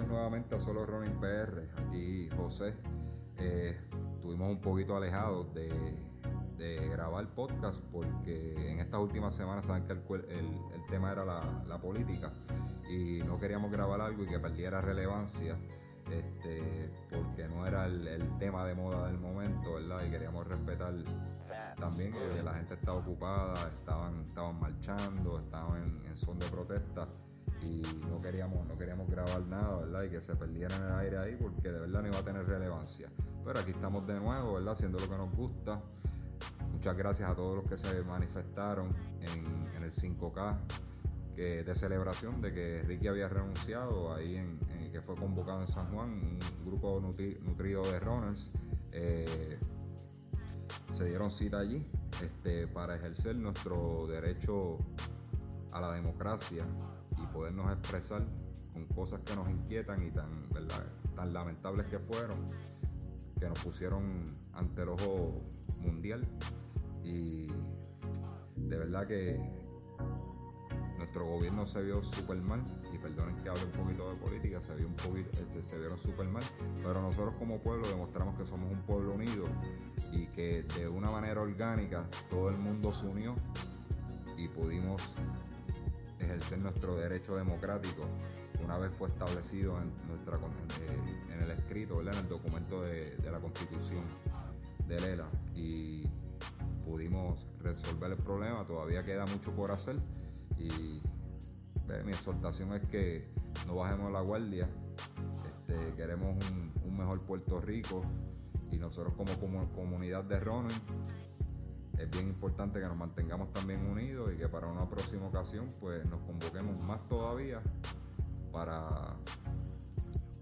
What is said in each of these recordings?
Nuevamente a Solo Running PR. Aquí José. Eh, estuvimos un poquito alejados de, de grabar podcast porque en estas últimas semanas saben que el, el- tema era la, la política y no queríamos grabar algo y que perdiera relevancia este, porque no era el, el tema de moda del momento, ¿verdad? Y queríamos respetar también que la gente estaba ocupada, estaban, estaban marchando, estaban en, en son de protesta y no queríamos, no queríamos grabar nada, ¿verdad? Y que se perdiera en el aire ahí porque de verdad no iba a tener relevancia. Pero aquí estamos de nuevo, ¿verdad? Haciendo lo que nos gusta. Muchas gracias a todos los que se manifestaron en, el 5K que, de celebración de que Ricky había renunciado ahí en, que fue convocado en San Juan, un grupo nutri- nutrido de runners. eh, se dieron cita allí este, para ejercer nuestro derecho a la democracia y podernos expresar con cosas que nos inquietan y tan, lamentables que fueron, que nos pusieron ante el ojo mundial. Y de verdad que nuestro gobierno se vio súper mal, y perdonen que hable un poquito de política, se, vio un poquito, este, se vieron súper mal, pero nosotros como pueblo demostramos que somos un pueblo unido y que de una manera orgánica todo el mundo se unió y pudimos ejercer nuestro derecho democrático una vez fue establecido en, nuestra, en el escrito, en el documento de, de la constitución de Lela. Y pudimos resolver el problema, todavía queda mucho por hacer. Y mi exhortación es que no bajemos la guardia, este, queremos un, mejor Puerto Rico y nosotros como, como comunidad de running es bien importante que nos mantengamos también unidos y que para una próxima ocasión pues nos convoquemos más todavía para,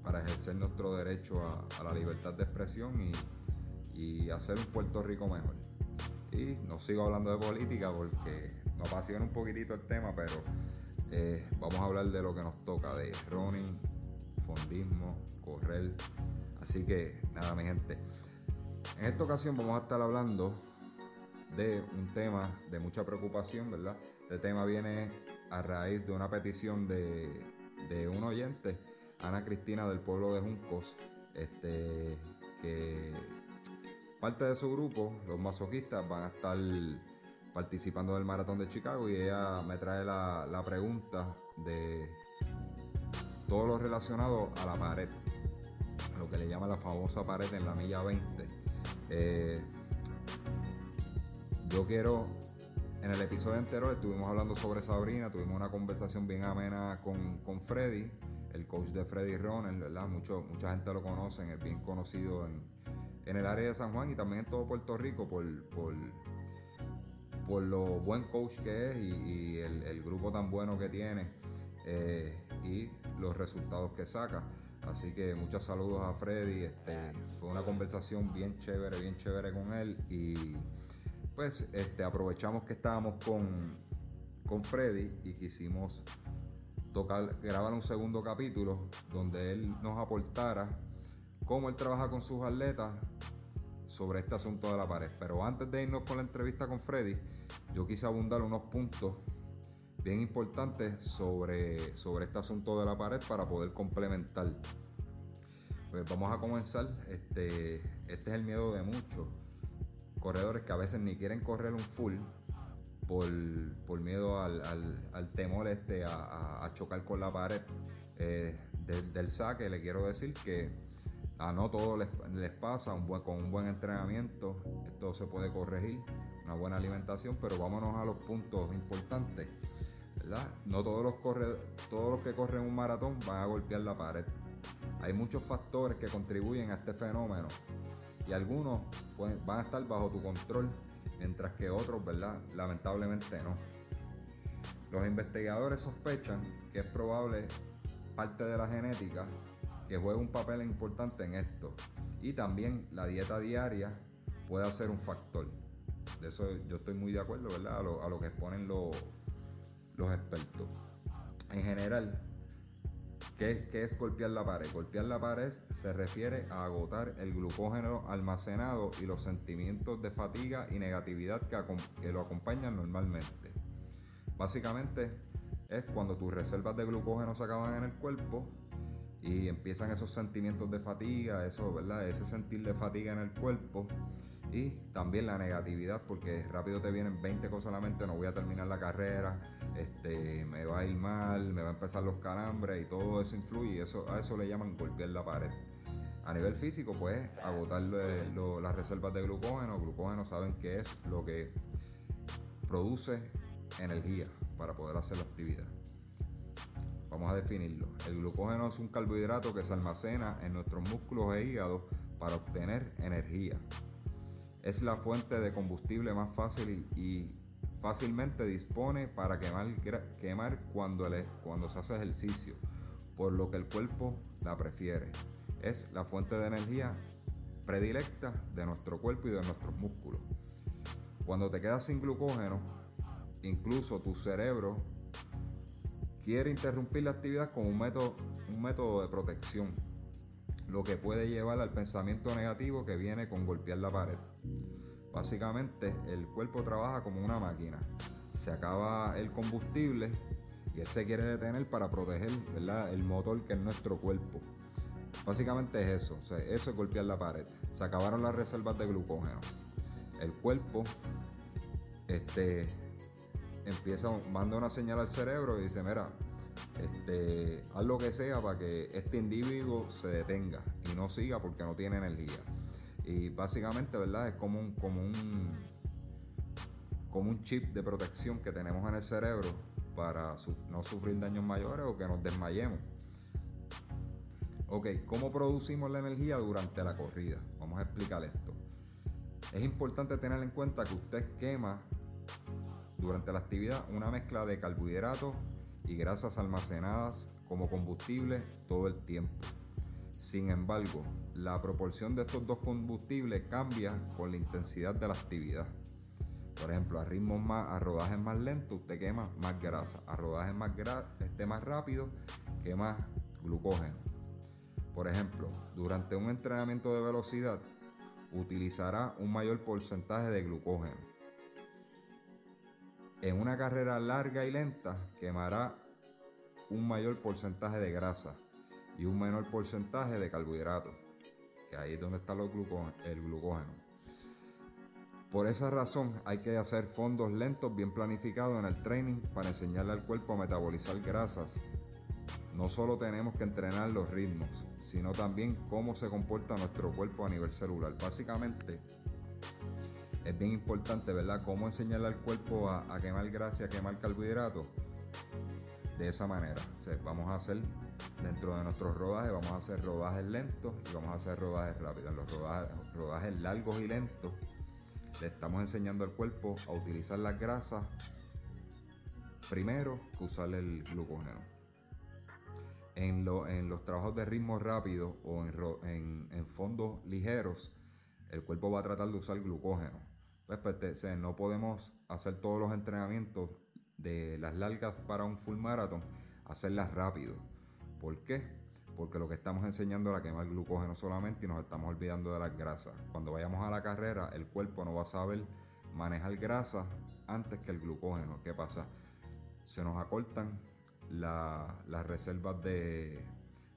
para ejercer nuestro derecho a, la libertad de expresión y, y hacer un Puerto Rico mejor. Y no sigo hablando de política porque me apasiona un poquitito el tema, pero eh, vamos a hablar de lo que nos toca, de running, fondismo, correr. Así que nada, mi gente. En esta ocasión vamos a estar hablando de un tema de mucha preocupación, ¿verdad? Este tema viene a raíz de una petición de, de un oyente, Ana Cristina del pueblo de Juncos, este, que parte de su grupo, los masoquistas, van a estar participando del maratón de Chicago y ella me trae la, la pregunta de todo lo relacionado a la pared, a lo que le llama la famosa pared en la milla 20. Eh, yo quiero, en el episodio anterior estuvimos hablando sobre Sabrina, tuvimos una conversación bien amena con, con Freddy, el coach de Freddy Ronald, ¿verdad? Mucho, mucha gente lo conocen, es bien conocido en, en el área de San Juan y también en todo Puerto Rico por, por, por lo buen coach que es y, el grupo tan bueno que tiene eh, y los resultados que saca. Así que muchos saludos a Freddy. Este, fue una conversación bien chévere, bien chévere con él. Y pues este, aprovechamos que estábamos con, con Freddy y quisimos tocar, grabar un segundo capítulo donde él nos aportara cómo él trabaja con sus atletas sobre este asunto de la pared. Pero antes de irnos con la entrevista con Freddy, yo quise abundar unos puntos bien importantes sobre, sobre este asunto de la pared para poder complementar. Pues vamos a comenzar. Este, este es el miedo de muchos corredores que a veces ni quieren correr un full por, por miedo al, al- temor este a, chocar con la pared. Eh, del, saque le quiero decir que a no todo les, les pasa, con un buen entrenamiento esto se puede corregir, una buena alimentación, pero vámonos a los puntos importantes. ¿verdad? No todos los, corre- todos los que corren un maratón van a golpear la pared. Hay muchos factores que contribuyen a este fenómeno y algunos pueden- van a estar bajo tu control, mientras que otros, ¿verdad? Lamentablemente no. Los investigadores sospechan que es probable parte de la genética que juega un papel importante en esto. Y también la dieta diaria puede ser un factor. De eso yo estoy muy de acuerdo, ¿verdad? A lo, que exponen los expertos. En general, ¿qué, ¿qué, es golpear la pared? Golpear la pared se refiere a agotar el glucógeno almacenado y los sentimientos de fatiga y negatividad que, que lo acompañan normalmente. Básicamente es cuando tus reservas de glucógeno se acaban en el cuerpo y empiezan esos sentimientos de fatiga, eso, ¿verdad? Ese sentir de fatiga en el cuerpo y también la negatividad porque rápido te vienen 20 cosas a la mente, no voy a terminar la carrera, este, me va a ir mal, me va a empezar los calambres y todo eso influye eso, a eso le llaman golpear la pared. A nivel físico, pues agotar las reservas de glucógeno. Glucógeno saben que es lo que produce energía para poder hacer la actividad. Vamos a definirlo. El glucógeno es un carbohidrato que se almacena en nuestros músculos e hígado para obtener energía. Es la fuente de combustible más fácil y, fácilmente dispone para quemar, quemar cuando, cuando se hace ejercicio, por lo que el cuerpo la prefiere. Es la fuente de energía predilecta de nuestro cuerpo y de nuestros músculos. Cuando te quedas sin glucógeno, incluso tu cerebro quiere interrumpir la actividad con un método, un método de protección, lo que puede llevar al pensamiento negativo que viene con golpear la pared. Básicamente el cuerpo trabaja como una máquina. Se acaba el combustible y él se quiere detener para proteger el motor que es nuestro cuerpo. Básicamente es eso, eso es golpear la pared. Se acabaron las reservas de glucógeno. El cuerpo este, empieza, manda una señal al cerebro y dice, mira, este, haz lo que sea para que este individuo se detenga y no siga porque no tiene energía. Y básicamente, ¿verdad? Es como un, como un, como un chip de protección que tenemos en el cerebro para no sufrir daños mayores o que nos desmayemos. Ok, ¿cómo producimos la energía durante la corrida? Vamos a explicar esto. Es importante tener en cuenta que usted quema durante la actividad una mezcla de carbohidratos y grasas almacenadas como combustible todo el tiempo. Sin embargo, la proporción de estos dos combustibles cambia con la intensidad de la actividad. Por ejemplo, a ritmos más, a rodajes más lentos, usted quema más grasa. A rodajes más este más rápido, quema glucógeno. Por ejemplo, durante un entrenamiento de velocidad, utilizará un mayor porcentaje de glucógeno en una carrera larga y lenta quemará un mayor porcentaje de grasa y un menor porcentaje de carbohidratos, que ahí es donde está el glucógeno. Por esa razón hay que hacer fondos lentos bien planificados en el training para enseñarle al cuerpo a metabolizar grasas. No solo tenemos que entrenar los ritmos, sino también cómo se comporta nuestro cuerpo a nivel celular. Básicamente, es bien importante, ¿verdad? Cómo enseñarle al cuerpo a, quemar grasa, a quemar carbohidratos. De esa manera. vamos a hacer dentro de nuestros rodajes, vamos a hacer rodajes lentos y vamos a hacer rodajes rápidos. En los rodajes, largos y lentos, le estamos enseñando al cuerpo a utilizar las grasas primero que usar el glucógeno. En, los trabajos de ritmo rápido o en, fondos ligeros, el cuerpo va a tratar de usar glucógeno. Pues, no podemos hacer todos los entrenamientos de las largas para un full marathon, hacerlas rápido. ¿Por qué? Porque lo que estamos enseñando es a quemar glucógeno solamente y nos estamos olvidando de las grasas. Cuando vayamos a la carrera, el cuerpo no va a saber manejar grasa antes que el glucógeno. ¿Qué pasa? Se nos acortan las reservas de,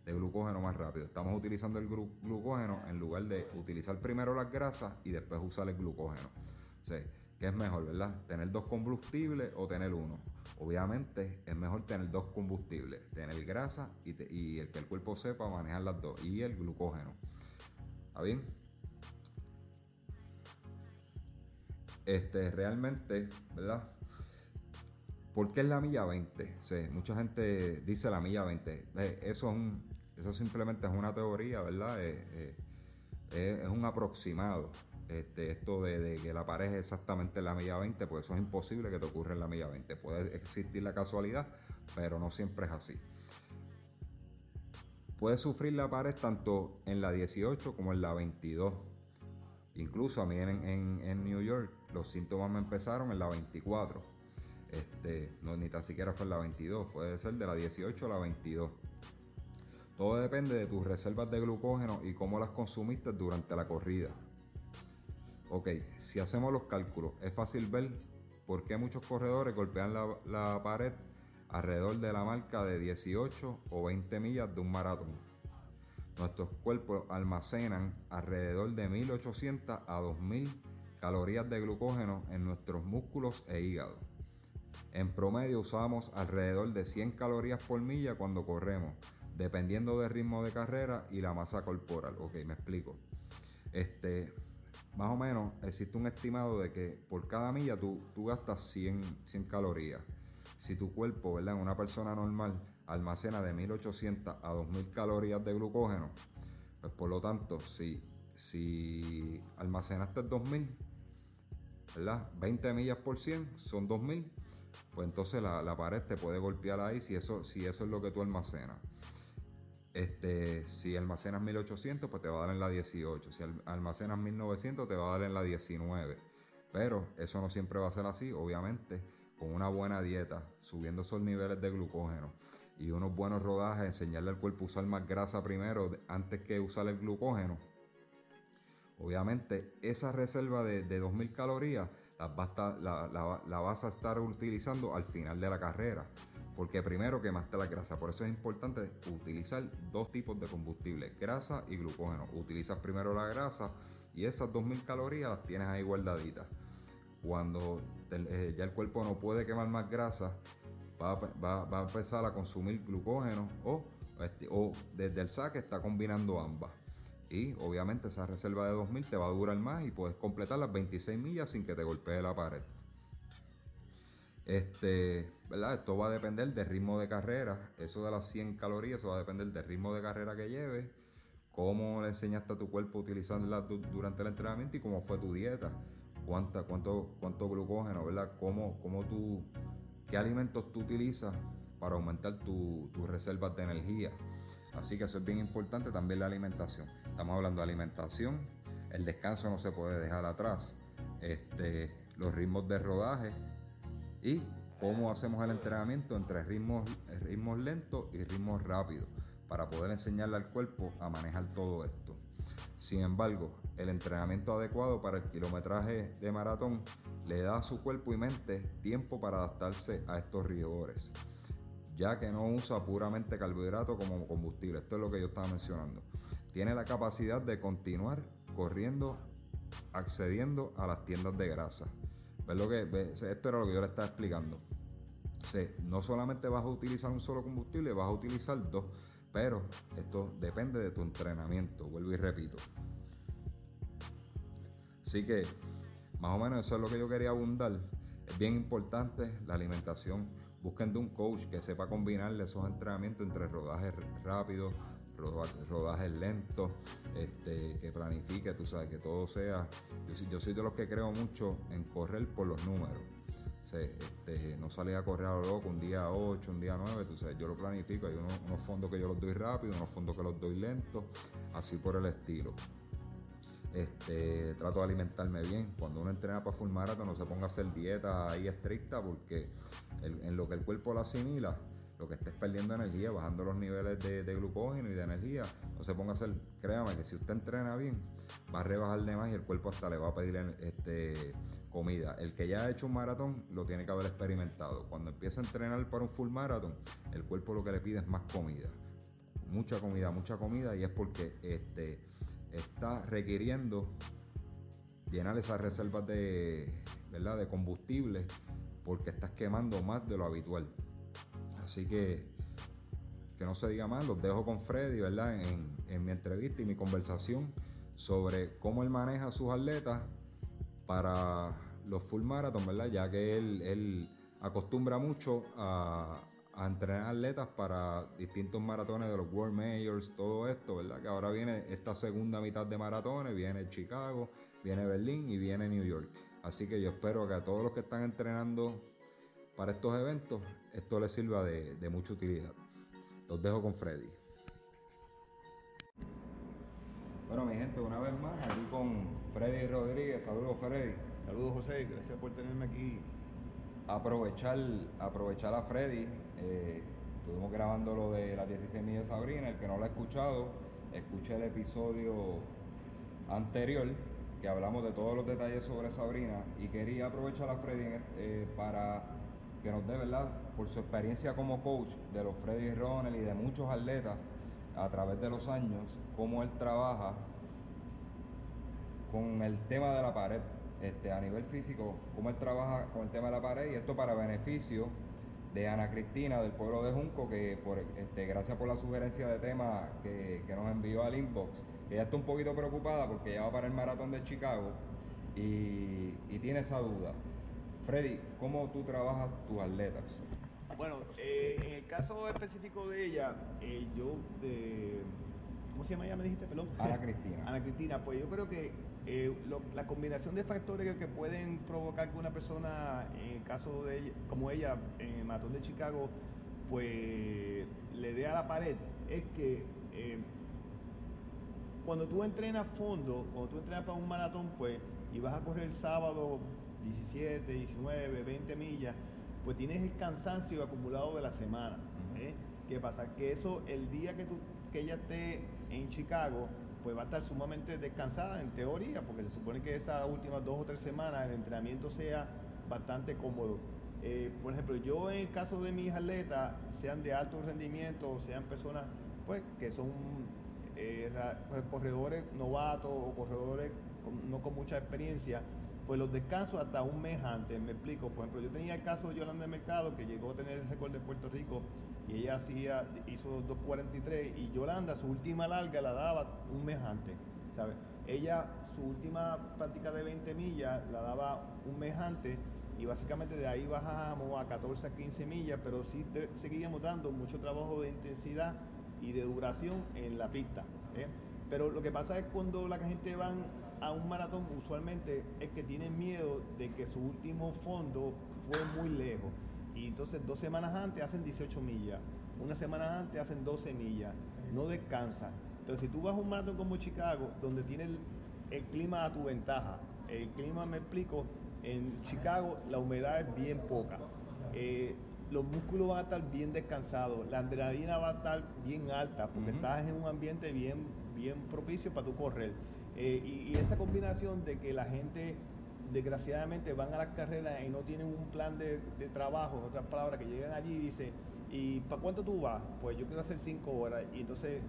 glucógeno más rápido. Estamos utilizando el glucógeno en lugar de utilizar primero las grasas y después usar el glucógeno. ¿Qué es mejor, verdad? ¿Tener dos combustibles o tener uno? Obviamente es mejor tener dos combustibles, tener grasa y, el que el cuerpo sepa manejar las dos, y el glucógeno. ¿Está bien? Este, realmente, ¿verdad? ¿Por qué es la milla 20? mucha gente dice la milla 20. eso, eso simplemente es una teoría, ¿verdad? es un aproximado. Este, esto de, que la pared es exactamente la milla 20, pues eso es imposible que te ocurra en la milla 20. Puede existir la casualidad, pero no siempre es así. puede sufrir la pared tanto en la 18 como en la 22. Incluso a mí en, New York los síntomas me empezaron en la 24. Este, no, ni tan siquiera fue en la 22, puede ser de la 18 a la 22. Todo depende de tus reservas de glucógeno y cómo las consumiste durante la corrida. Ok, si hacemos los cálculos, es fácil ver por qué muchos corredores golpean la, pared alrededor de la marca de 18 o 20 millas de un maratón. Nuestros cuerpos almacenan alrededor de 1800 a 2000 calorías de glucógeno en nuestros músculos e hígado. En promedio usamos alrededor de 100 calorías por milla cuando corremos, dependiendo del ritmo de carrera y la masa corporal. Ok, me explico. Este, más o menos existe un estimado de que por cada milla tú, tú gastas 100, 100 calorías. Si tu cuerpo, ¿verdad? En una persona normal almacena de 1800 a 2000 calorías de glucógeno, pues por lo tanto, si, si almacenaste 2000, ¿verdad? 20 millas por 100 son 2000, pues entonces la, la, pared te puede golpear ahí si eso, si eso es lo que tú almacenas. Este, si almacenas 1800, pues te va a dar en la 18. Si almacenas 1900, te va a dar en la 19. Pero eso no siempre va a ser así, obviamente, con una buena dieta, subiendo esos niveles de glucógeno y unos buenos rodajes, enseñarle al cuerpo a usar más grasa primero antes que usar el glucógeno. Obviamente, esa reserva de, 2000 calorías la vas a estar utilizando al final de la carrera porque primero quemaste la grasa. Por eso es importante utilizar dos tipos de combustible, grasa y glucógeno. Utilizas primero la grasa y esas 2000 calorías las tienes ahí guardaditas. Cuando eh, ya el cuerpo no puede quemar más grasa, va, a empezar a consumir glucógeno o, este, o desde el saque está combinando ambas. Y obviamente esa reserva de 2000 te va a durar más y puedes completar las 26 millas sin que te golpee la pared. Este, ¿verdad? Esto va a depender del ritmo de carrera. Eso de las 100 calorías, eso va a depender del ritmo de carrera que lleves, cómo le enseñaste a tu cuerpo a utilizarla durante el entrenamiento y cómo fue tu dieta. Cuánta, cuánto, cuánto glucógeno, ¿verdad? Cómo, cómo tú, qué alimentos tú utilizas para aumentar tus reservas de energía. Así que eso es bien importante, también la alimentación. Estamos hablando de alimentación, el descanso no se puede dejar atrás. Este, los ritmos de rodaje, y cómo hacemos el entrenamiento entre ritmos, lentos y ritmos rápidos para poder enseñarle al cuerpo a manejar todo esto. Sin embargo, el entrenamiento adecuado para el kilometraje de maratón le da a su cuerpo y mente tiempo para adaptarse a estos rigores, ya que no usa puramente carbohidrato como combustible. Esto es lo que yo estaba mencionando. Tiene la capacidad de continuar corriendo, accediendo a las tiendas de grasa lo que, esto era lo que yo le estaba explicando. no solamente vas a utilizar un solo combustible, vas a utilizar dos. Pero esto depende de tu entrenamiento, vuelvo y repito. Así que, más o menos eso es lo que yo quería abundar. Es bien importante la alimentación. Busquen de un coach que sepa combinar esos entrenamientos entre rodajes rápidos, rodajes lentos, este, que planifique, tú sabes, que todo sea. Yo, soy de los que creo mucho en correr por los números. este, no salir a correr a lo loco un día 8, un día 9, tú sabes, yo lo planifico, hay unos, unos fondos que yo los doy rápido, unos fondos que los doy lentos, así por el estilo. Este, trato de alimentarme bien. Cuando uno entrena para full marathon no se ponga a hacer dieta ahí estricta porque en lo que el cuerpo la asimila, lo que estés perdiendo energía, bajando los niveles de, glucógeno y de energía, no se ponga a hacer, créame que si usted entrena bien, va a rebajar de más y el cuerpo hasta le va a pedir este, comida. El que ya ha hecho un maratón lo tiene que haber experimentado. Cuando empieza a entrenar para un full maratón, el cuerpo lo que le pide es más comida. Mucha comida, mucha comida y es porque este, está requiriendo llenar esas reservas de, combustible porque estás quemando más de lo habitual. Así que que no se diga más, los dejo con Freddy, ¿verdad? En, mi entrevista y mi conversación sobre cómo él maneja sus atletas para los full marathon, ¿verdad? Ya que él, acostumbra mucho a, entrenar atletas para distintos maratones de los World Majors, todo esto, ¿verdad? Que ahora viene esta segunda mitad de maratones, viene Chicago, viene Berlín y viene New York. Así que yo espero que a todos los que están entrenando para estos eventos esto les sirva de, mucha utilidad. Los dejo con Freddy. Bueno, mi gente, una vez más, aquí con Freddy Rodríguez. Saludos, Freddy. Saludos, José. Gracias por tenerme aquí. Aprovechar, aprovechar a Freddy. Eh, estuvimos grabando lo de las 16 millas de Sabrina. El que no lo ha escuchado, escuche el episodio anterior que hablamos de todos los detalles sobre Sabrina y quería aprovechar a Freddy eh, para que nos dé, ¿verdad? Por su experiencia como coach de los Freddy Ronald y de muchos atletas a través de los años, cómo él trabaja con el tema de la pared, este, a nivel físico, cómo él trabaja con el tema de la pared y esto para beneficio de Ana Cristina del pueblo de Junco, que por, este, gracias por la sugerencia de tema que, que nos envió al inbox, ella está un poquito preocupada porque ella va para el maratón de Chicago y, y tiene esa duda. Freddy, ¿cómo tú trabajas tus atletas? Bueno, eh, en el caso específico de ella, eh, yo de... ¿Cómo se llama ella? Me dijiste, pelón. Ana Cristina. Ana Cristina, pues yo creo que eh, lo- la combinación de factores que pueden provocar que una persona, en el caso de ella, como ella, en el maratón de Chicago, pues le dé a la pared, es que cuando tú entrenas fondo, cuando tú entrenas para un maratón, pues, y vas a correr el sábado 17, 19, 20 millas, pues tienes el cansancio acumulado de la semana. ¿eh? ¿Qué pasa? Que eso, el día que, tú, que ella esté en Chicago, pues va a estar sumamente descansada en teoría, porque se supone que esas últimas dos o tres semanas el entrenamiento sea bastante cómodo. Eh, por ejemplo, yo en el caso de mis atletas, sean de alto rendimiento o sean personas pues que son eh, ra- corredores novatos o corredores con- no con mucha experiencia, pues los descanso hasta un mes antes. Me explico, por ejemplo, yo tenía el caso de Yolanda Mercado, que llegó a tener el récord de Puerto Rico y ella hacía, hizo 2.43 y Yolanda su última larga la daba un mes antes, ¿sabes? Ella su última práctica de 20 millas la daba un mes antes y básicamente de ahí bajamos a 14 a 15 millas, pero sí seguíamos dando mucho trabajo de intensidad y de duración en la pista. ¿eh? Pero lo que pasa es cuando la gente va a un maratón, usualmente es que tienen miedo de que su último fondo fue muy lejos. Y entonces dos semanas antes hacen 18 millas, una semana antes hacen 12 millas, no descansan. Pero si tú vas a un maratón como Chicago, donde tiene el, el clima a tu ventaja, el clima, me explico, en Chicago la humedad es bien poca. Eh, los músculos van a estar bien descansados, la adrenalina va a estar bien alta, porque estás en un ambiente bien, bien propicio para tu correr. Eh, y, esa combinación de que la gente desgraciadamente van a las carreras y no tienen un plan de, de trabajo, en otras palabras, que llegan allí y dicen, ¿y para cuánto tú vas? Pues yo quiero hacer cinco horas. Y entonces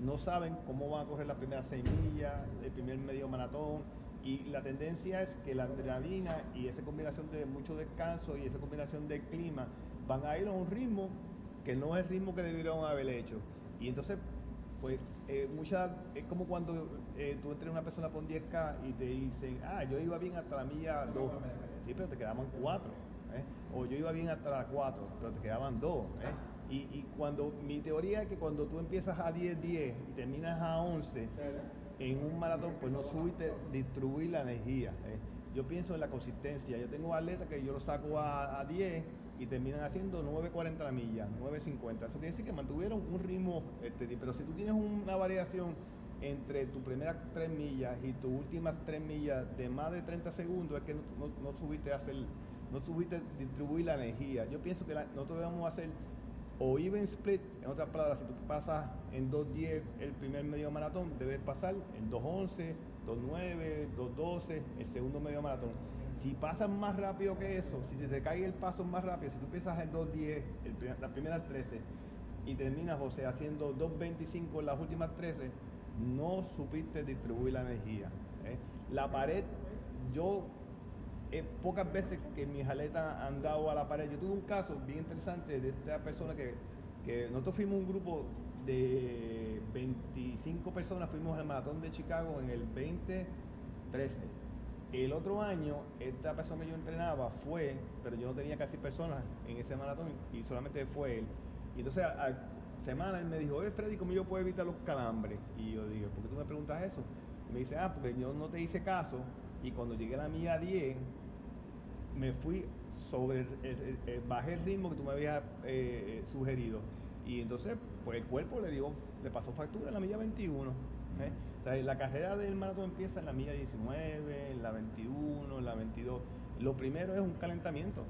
no saben cómo van a correr las primeras seis millas, el primer medio maratón. Y la tendencia es que la adrenalina y esa combinación de mucho descanso y esa combinación del clima van a ir a un ritmo que no es el ritmo que debieron haber hecho. Y entonces, pues, eh, muchas, es como cuando eh, tú entrenas una persona por 10K y te dicen, ah, yo iba bien hasta la milla 2. Sí, pero te quedaban 4. O yo iba bien hasta la 4, pero te quedaban 2. Y, y cuando, mi teoría es que cuando tú empiezas a 10, 10 y terminas a 11, en un maratón, pues no subiste distribuir la energía. ¿eh? Yo pienso en la consistencia. Yo tengo atletas que yo los saco a, a 10 y terminan haciendo 9.40 la milla, 9.50. Eso quiere decir que mantuvieron un ritmo, este, pero si tú tienes una variación entre tus primeras 3 millas y tus últimas 3 millas de más de 30 segundos, es que no, no, a hacer, no subiste distribuir la energía. Yo pienso que la- nosotros debemos hacer o even split, en otras palabras, si tú pasas en 2.10 el primer medio maratón, debes pasar en 2.11, 2.9, 2.12 el segundo medio maratón. Si pasas más rápido que eso, si se te cae el paso más rápido, si tú empiezas en 2.10 el las primeras 13 y terminas, José, haciendo 2.25 en las últimas 13, no supiste distribuir la energía. ¿eh? La pared, yo eh, pocas veces que mis aletas han dado a la pared. Yo tuve un caso bien interesante de esta persona que, que nosotros fuimos un grupo de 25 personas, fuimos al maratón de Chicago en el 2013. El otro año, esta persona que yo entrenaba fue, pero yo no tenía casi personas en ese maratón y solamente fue él. Y entonces a, a semana él me dijo, oye Freddy, ¿cómo yo puedo evitar los calambres? Y yo dije, ¿por qué tú me preguntas eso? Me dice, ah, porque yo no te hice caso y cuando llegué a la mía 10, me fui sobre, el, el- bajé el ritmo que tú me habías eh, sugerido. Y entonces, pues el cuerpo le dio, le pasó factura en la milla 21. ¿eh? La carrera del maratón empieza en la milla 19, en la 21, en la 22. Lo primero es un calentamiento.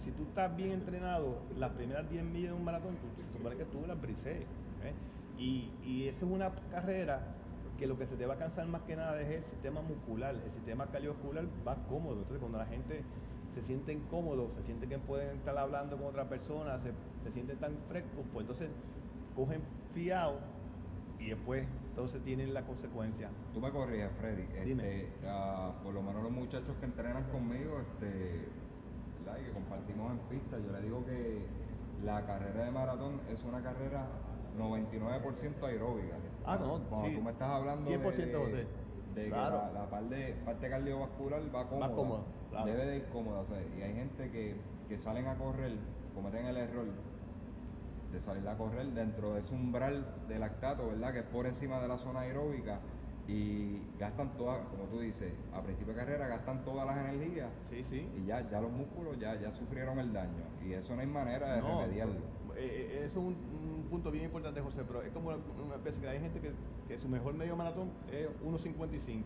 Si tú estás bien entrenado, las primeras 10 millas de un maratón, se supone que tú las brises. ¿eh? Y, y esa es una carrera que lo que se te va a cansar más que nada es el sistema muscular, el sistema cardiovascular va cómodo. Entonces, cuando la gente se siente incómodo, se siente que pueden estar hablando con otra persona, se, se sienten tan frescos, pues entonces cogen fiado y después entonces tienen la consecuencia. Tú me corriges, Freddy. Dime. Este, ah, por lo menos los muchachos que entrenan conmigo, este, ¿verdad? y que compartimos en pista, yo le digo que la carrera de maratón es una carrera 99% aeróbica. Ah, no, Cuando sí. tú me estás hablando 100% de, José. de Claro. que la, la parte, parte cardiovascular va cómoda, cómoda, claro. debe de ir cómoda. o sea, y hay gente que, que salen a correr, cometen el error de salir a correr dentro de ese umbral de lactato, ¿verdad? Que es por encima de la zona aeróbica y gastan todas, como tú dices, a principio de carrera gastan todas las energías Sí, sí. y ya, ya los músculos ya, ya sufrieron el daño y eso no hay manera de No, remediarlo. eh, eh, eso es un, un punto bien importante, José, pero es como una vez que hay gente que, que su mejor medio maratón es 1.55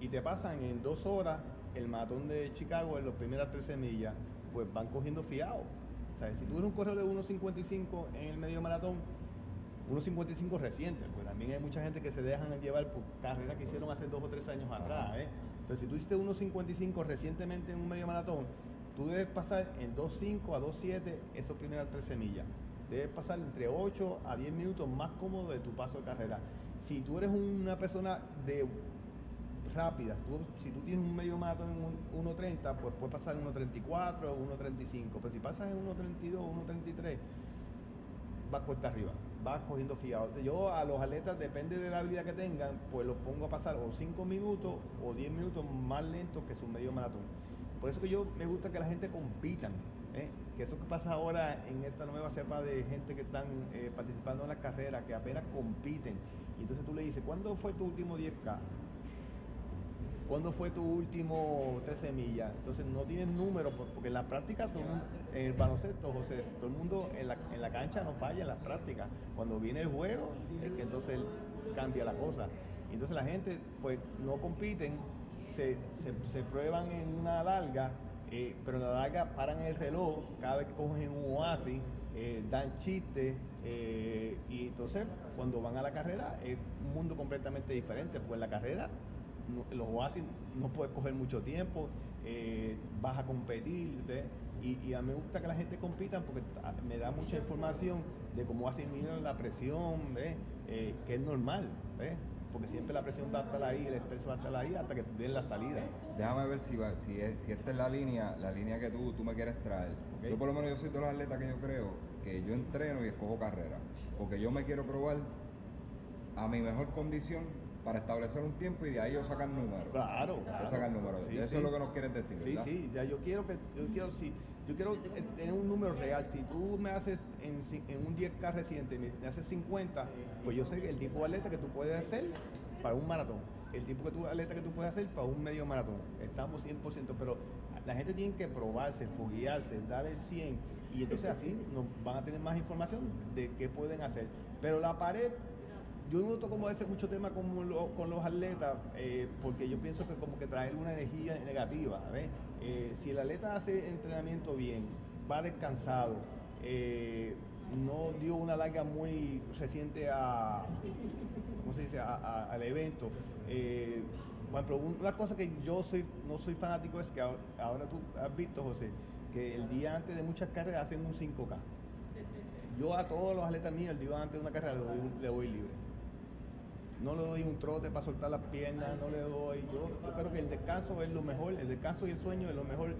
y te pasan en dos horas el maratón de Chicago en las primeras 13 millas, pues van cogiendo fiado. Si tú eres un corredor de 1.55 en el medio maratón, 1.55 reciente, pues también hay mucha gente que se dejan llevar por carreras que hicieron hace dos o tres años atrás. ¿eh? Pero si tú hiciste 1.55 recientemente en un medio maratón, tú debes pasar en 2.5 a 2.7 esos primeras 13 millas. Debes pasar entre 8 a 10 minutos más cómodo de tu paso de carrera. Si tú eres una persona de rápida, si tú, tienes un medio maratón en un 1.30, pues puedes pasar en 1.34 o 1.35. Pero si pasas en 1.32 o 1.33, vas cuesta arriba, vas cogiendo fiado. Yo a los atletas, depende de la habilidad que tengan, pues los pongo a pasar o 5 minutos o 10 minutos más lentos que su medio maratón. Por eso que yo me gusta que la gente compitan, ¿eh? que eso que pasa ahora en esta nueva cepa de gente que están eh, participando en las carreras, que apenas compiten. Y entonces tú le dices, ¿cuándo fue tu último 10K? ¿Cuándo fue tu último 13 millas? Entonces no tienes números, por- porque en la práctica, todo en el baloncesto, José, todo el mundo en la, cancha no falla en las prácticas. Cuando viene el juego, es que entonces cambia la cosa. Entonces la gente, pues, no compiten, se prueban en una larga, eh, pero en la larga paran el reloj cada vez que cogen un oasis, eh, dan chistes, eh, y entonces cuando van a la carrera es un mundo completamente diferente, porque en la carrera no- los oasis no puedes coger mucho tiempo, eh, vas a competir. Y, y a mí me gusta que la gente compita porque me da mucha información de cómo asimilan la presión. Eh, que es normal, porque siempre la presión va a estar ahí, el estrés va a estar ahí hasta que den la salida. Déjame ver si, va- si, es- si esta es la línea, la línea que tú, tú me quieres traer. Yo por lo menos yo soy de los atletas que yo creo que yo entreno y escojo carrera. Porque yo me quiero probar a mi mejor condición para establecer un tiempo y de ahí yo sacar números. Claro, claro. sacar números. Sí, Eso sí. es lo que nos quieres decir, Sí, ¿verdad? sí, ya yo quiero que yo quiero si yo quiero tener un número real. Si tú me haces en, un 10K reciente, me, me haces 50, pues yo sé el tipo de atleta que tú puedes hacer para un maratón, el tipo de tu- atleta que tú puedes hacer para un medio maratón. Estamos 100%, pero la gente tiene que probarse, foguearse, dar el 100 y entonces así nos van a tener más información de qué pueden hacer. Pero la pared yo noto como ese mucho tema con, lo- con los atletas, eh, porque yo pienso que como que traer una energía negativa, ¿ves? Eh, si el atleta hace entrenamiento bien, va descansado, eh, no dio una larga muy reciente a, ¿cómo se dice? A- a- al evento. por ejemplo, un- una cosa que yo soy, no soy fanático es que ahora, tú has visto, José, que el día antes de muchas carreras hacen un 5K. Yo a todos los atletas míos, el día antes de una carrera le doy, le doy libre. No le doy un trote para soltar las piernas, no le doy. Yo, yo creo que el descanso es lo mejor, el descanso y el sueño es lo mejor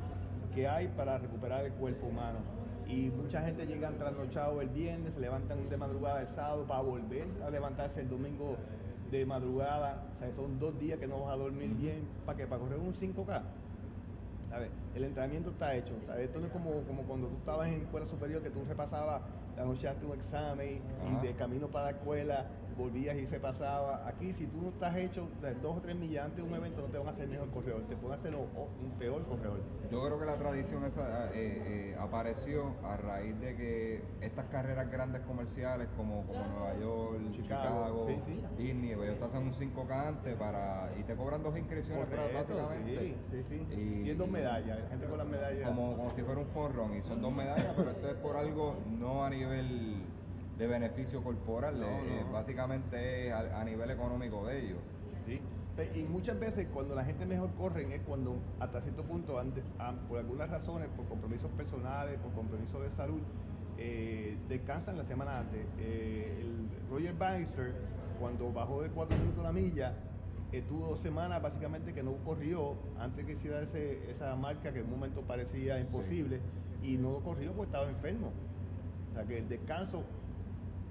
que hay para recuperar el cuerpo humano. Y mucha gente llega trasnochado el viernes, se levantan de madrugada el sábado para volver a levantarse el domingo de madrugada. O sea, son dos días que no vas a dormir bien. ¿Para qué? Para correr un 5K. A ver, el entrenamiento está hecho. O sea, esto no es como, como cuando tú estabas en escuela superior que tú repasabas la noche antes un examen Ajá. y de camino para la escuela volvías y se pasaba. Aquí, si tú no estás hecho de dos o tres millas antes de un evento, no te van a hacer mejor corredor, te pueden hacer un peor corredor. Yo creo que la tradición esa eh, eh, apareció a raíz de que estas carreras grandes comerciales como, como Nueva York, Chicago, Chicago, sí, sí. Pues ellos te hacen un 5K antes para, y te cobran dos inscripciones básicamente. sí, sí, sí. Y- Y, es dos medallas, la gente con las medallas. Como, como si fuera un forrón y son dos medallas, pero esto es por algo no a nivel de beneficio corporal, No, eh, no. básicamente es a, a nivel económico de ellos. ¿sí? Y muchas veces cuando la gente mejor corren es cuando hasta cierto punto, por algunas razones, por compromisos personales, por compromisos de salud, eh, descansan la semana antes. Eh, el Roger Bannister, cuando bajó de 4 minutos la milla, estuvo dos semanas básicamente que no corrió antes que hiciera ese- esa marca que en un momento parecía imposible y no corrió porque estaba enfermo. O sea que el descanso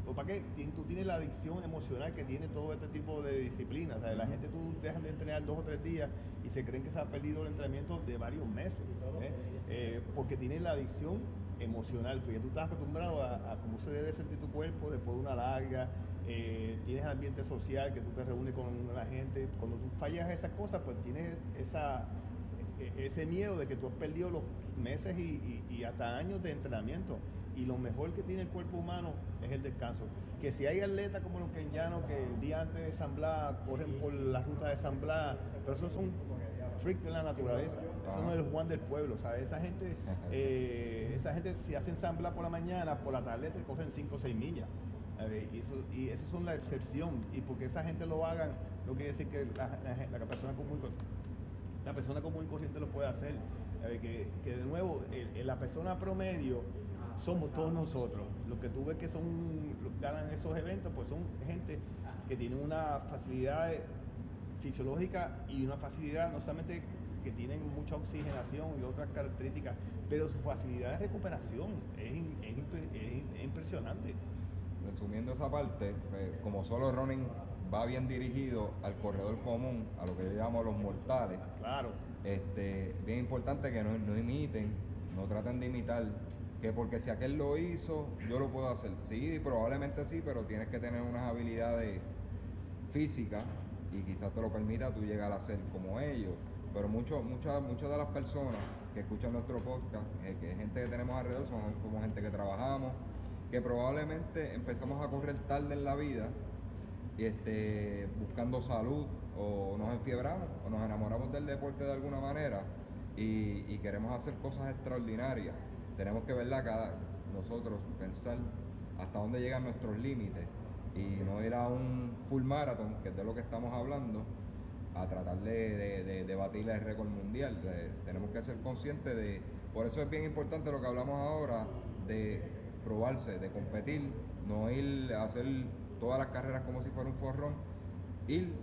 ¿O para qué? Tú tienes la adicción emocional que tiene todo este tipo de disciplinas. O sea, la gente tú dejan de entrenar dos o tres días y se creen que se ha perdido el entrenamiento de varios meses. ¿eh? Eh, porque tienes la adicción emocional, porque tú estás acostumbrado a, a cómo se debe sentir tu cuerpo después de una larga. eh, tienes el ambiente social que tú te reúnes con la gente. Cuando tú fallas esas cosas, pues tienes esa, e- ese miedo de que tú has perdido los meses y, y- y hasta años de entrenamiento. Y lo mejor que tiene el cuerpo humano es el descanso. Que si hay atletas como los kenyanos que el día antes de San Blas corren por la ruta de San Blas, pero esos son freaks de la naturaleza. Eso no es el Juan del pueblo. ¿sabes? Esa gente, eh, esa gente si hacen San Blas por la mañana, por la tarde te corren 5 o 6 millas. Ver, y, eso, y son la excepción. Y porque esa gente lo hagan, no quiere decir que la, la- la persona común la persona común y corriente lo puede hacer. Que, que de nuevo, el- el- la persona promedio somos todos nosotros. Los que tú ves que son, los que ganan esos eventos, pues son gente que tienen una facilidad fisiológica y una facilidad no solamente que tienen mucha oxigenación y otras características, pero su facilidad de recuperación es, es impresionante. Resumiendo esa parte, pues, como solo running va bien dirigido al corredor común, a lo que yo llamo los mortales, Claro. este, bien importante que no, no imiten, no traten de imitar, que porque si aquel lo hizo, yo lo puedo hacer. Sí, probablemente sí, pero tienes que tener unas habilidades físicas y quizás te lo permita tú llegar a ser como ellos. Pero muchas, muchas de las personas que escuchan nuestro podcast, eh, que gente que tenemos alrededor, son como gente que trabajamos, que probablemente empezamos a correr tarde en la vida este, buscando salud o nos enfiebramos o nos enamoramos del deporte de alguna manera y queremos hacer cosas extraordinarias. Tenemos que verla cada nosotros pensar hasta dónde llegan nuestros límites y no ir a un full marathon, que es de lo que estamos hablando, a tratar de, de- batir el récord mundial. Tenemos que ser conscientes de, por eso es bien importante lo que hablamos ahora, de probarse, de competir, no ir a hacer todas las carreras como si fuera un forrón, ir,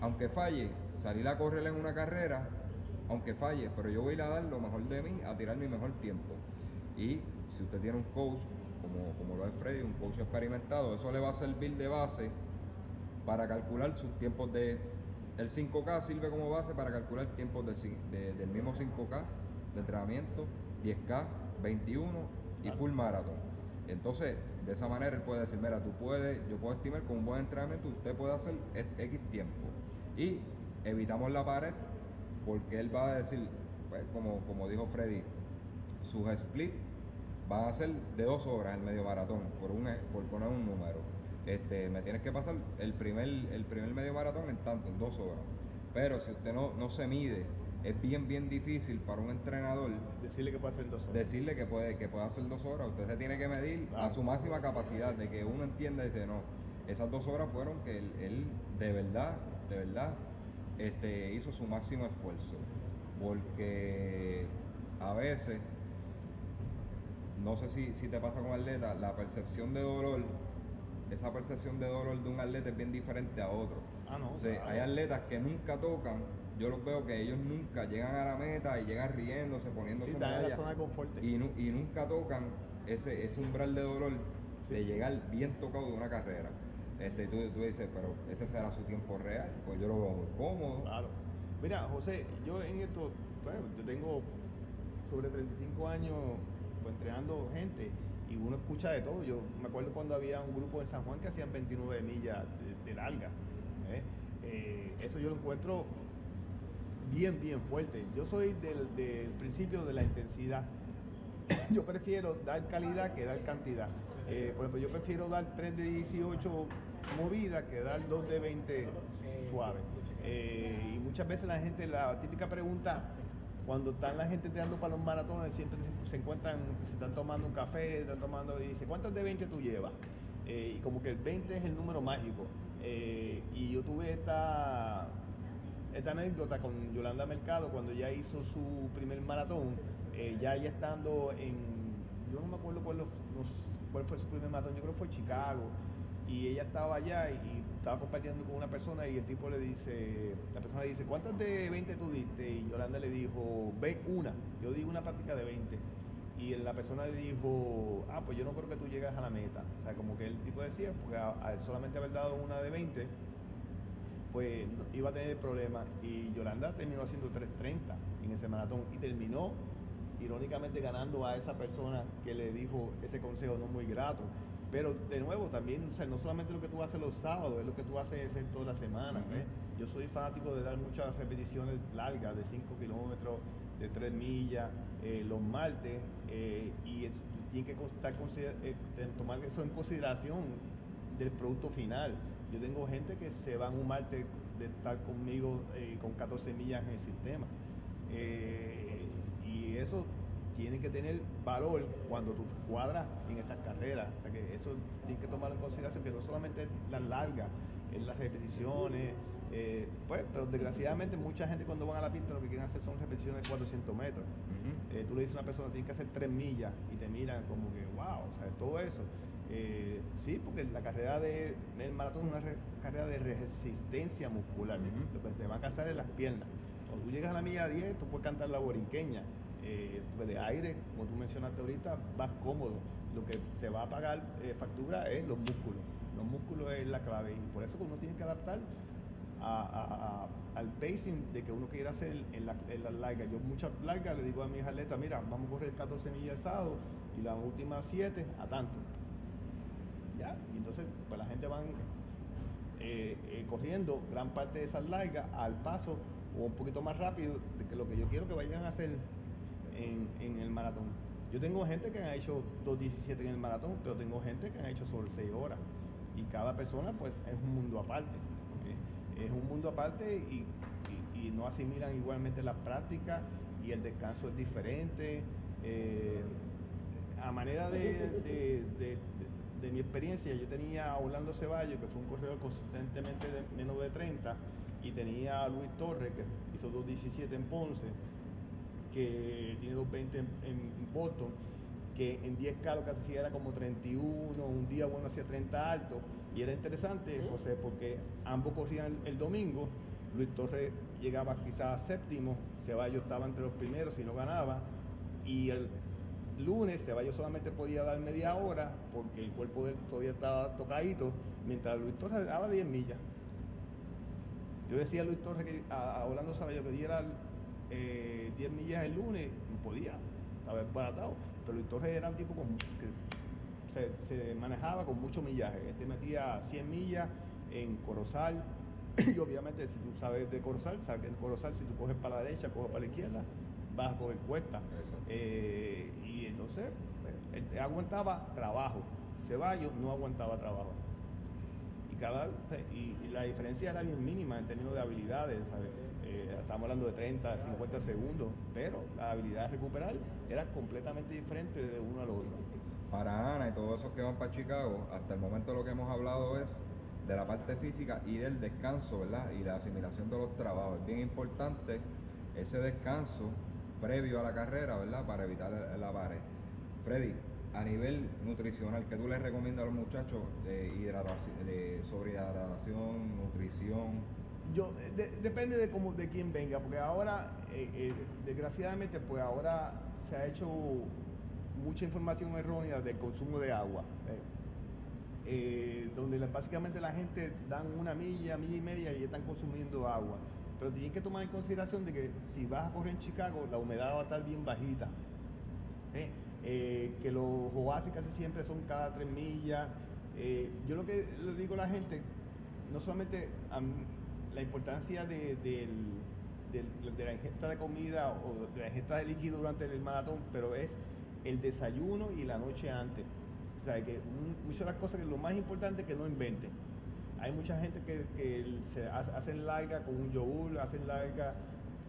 aunque falle, salir a correr en una carrera, aunque falle, pero yo voy a ir a dar lo mejor de mí, a tirar mi mejor tiempo. Y si usted tiene un coach, como, como lo es Freddy, un coach experimentado, eso le va a servir de base para calcular sus tiempos de... El 5K sirve como base para calcular tiempos de- del mismo 5K de entrenamiento, 10K, 21 y full marathon. Entonces, de esa manera él puede decir, mira, tú puedes, yo puedo estimar con un buen entrenamiento usted puede hacer X tiempo. Y evitamos la pared porque él va a decir, pues, como, como dijo Freddy, sus split van a ser de dos horas el medio maratón, por, un, e- por poner un número. Este, me tienes que pasar el primer, el primer medio maratón en tanto, en dos horas. Pero si usted no, no se mide, es bien, bien difícil para un entrenador Decirle que puede hacer dos horas. decirle que puede, que puede hacer dos horas. Usted se tiene que medir a su máxima capacidad, de que uno entienda y dice, no, esas dos horas fueron que él, él de verdad, de verdad, este, hizo su máximo esfuerzo. Porque a veces, no sé si, si te pasa con atleta, la percepción de dolor, esa percepción de dolor de un atleta es bien diferente a otro. Ah, no, O sea, claro. hay atletas que nunca tocan, yo los veo que ellos nunca llegan a la meta y llegan riéndose, poniéndose Sí, en la zona de confort. y, nu- y nunca tocan ese, ese umbral de dolor Sí, de sí. llegar bien tocado de una carrera. Este, tú, tú dices, pero ese será su tiempo real, pues yo lo veo muy cómodo. Claro. Mira, José, yo en esto, bueno, yo tengo sobre 35 años pues, entrenando gente y uno escucha de todo. Yo me acuerdo cuando había un grupo en San Juan que hacían 29 millas de, larga. ¿eh? Eh, eso yo lo encuentro bien, bien fuerte. Yo soy del, del principio de la intensidad. yo prefiero dar calidad que dar cantidad. Eh, por ejemplo, yo prefiero dar 3 de 18 movidas que dar 2 de 20 suaves. y muchas veces la gente, la típica pregunta, cuando están la gente entrenando para los maratones, siempre se, encuentran, se están tomando un café, están tomando, y dice, ¿cuántas de 20 tú llevas? Eh, y como que el 20 es el número mágico. Eh, y yo tuve esta, esta anécdota con Yolanda Mercado cuando ya hizo su primer maratón, eh, ya ella estando en, yo no me acuerdo cuál, cuál fue su primer maratón, yo creo que fue Chicago, y ella estaba allá y, estaba compartiendo con una persona y el tipo le dice, la persona le dice, ¿cuántas de 20 tú diste? Y Yolanda le dijo, ve una, yo digo una práctica de 20. Y la persona le dijo, ah, pues yo no creo que tú llegas a la meta. O sea, como que el tipo decía, porque a, solamente haber dado una de 20, pues iba a tener problemas. Y Yolanda terminó haciendo 3.30 en ese maratón y terminó irónicamente ganando a esa persona que le dijo ese consejo no muy grato. Pero de nuevo, también, o sea, no solamente lo que tú haces los sábados, es lo que tú haces el resto de la semana. Yo soy fanático de dar muchas repeticiones largas, de 5 kilómetros, de 3 millas, eh, los martes, eh, y tiene que estar, eh, tomar eso en consideración del producto final. Yo tengo gente que se van un martes de estar conmigo con 14 millas en el sistema. y eso tiene que tener valor cuando tú cuadras en esas carreras. O sea que eso tienes que tomarlo en consideración, que no solamente es las largas, es las repeticiones. Eh, pues, pero desgraciadamente mucha gente cuando van a la pista lo que quieren hacer son repeticiones de 400 metros. Eh, tú le dices a una persona, tienes que hacer 3 millas y te miran como que, wow, o sea, todo eso. Eh, sí, porque la carrera de, del maratón es una carrera de resistencia muscular. Lo que te va a casar es las piernas. Cuando tú llegas a la milla 10, tú puedes cantar la borinqueña eh, pues de aire, como tú mencionaste ahorita, vas cómodo. Lo que te va a pagar eh, factura es los músculos. Los músculos es la clave y por eso uno tiene que adaptar al pacing de que uno quiere hacer en, las largas. Yo muchas largas le digo a mis atletas, mira, vamos a correr 14 millas el sábado y las últimas 7 a tanto. ¿Ya? Y entonces pues la gente van eh, eh, corriendo gran parte de esas largas al paso o un poquito más rápido de que lo que yo quiero que vayan a hacer en, el maratón. Yo tengo gente que ha hecho 2.17 en el maratón, pero tengo gente que ha hecho sobre 6 horas. Y cada persona pues es un mundo aparte. Es un mundo aparte y, no asimilan igualmente la práctica y el descanso es diferente. Eh, a manera de, de, mi experiencia, yo tenía a Orlando Ceballos, que fue un corredor consistentemente de menos de 30, y tenía a Luis Torres, que hizo 2.17 en Ponce que tiene 220 en, en Boston, que en 10 calos casi era como 31, un día bueno hacía 30 alto, y era interesante, José, porque ambos corrían el, domingo, Luis Torres llegaba quizás séptimo, Ceballos estaba entre los primeros si no ganaba, y el lunes Ceballos solamente podía dar media hora porque el cuerpo de él todavía estaba tocadito, mientras Luis Torres daba 10 millas. Yo decía a Luis Torres que a, Orlando Ceballos que diera 10 eh, millas el lunes, no podía, estaba baratado. Pero Luis Torres era un tipo con, que se, manejaba con mucho millaje. Este metía 100 millas en Corozal, y obviamente si tú sabes de Corozal, sabes que en Corozal si tú coges para la derecha, coges para la izquierda, vas a coger cuesta. Eh, y entonces él aguantaba trabajo. Ceballos no aguantaba trabajo. Y, cada, y, y la diferencia era bien mínima en términos de habilidades, ¿sabes? Eh, estamos hablando de 30, 50 segundos, pero la habilidad de recuperar era completamente diferente de uno al otro. Para Ana y todos esos que van para Chicago, hasta el momento lo que hemos hablado es de la parte física y del descanso, ¿verdad? Y la asimilación de los trabajos. Es bien importante ese descanso previo a la carrera, ¿verdad? Para evitar la pared. Freddy, a nivel nutricional, ¿qué tú les recomiendas a los muchachos de, hidratación, de sobre hidratación, nutrición? Yo depende de cómo de quién venga porque ahora eh, eh, desgraciadamente pues ahora se ha hecho mucha información errónea del consumo de agua eh, donde básicamente la gente dan una milla milla y media y están consumiendo agua pero tienen que tomar en consideración de que si vas a correr en Chicago la humedad va a estar bien bajita eh, que los oasis casi siempre son cada tres millas. Eh, yo lo que le digo a la gente, no solamente la importancia de, de la ingesta de comida o de la ingesta de líquido durante el maratón, pero es el desayuno y la noche antes. O sea, que muchas de las cosas que lo más importante es que no inventen. Hay mucha gente que, se hacen larga con un yogur, hacen larga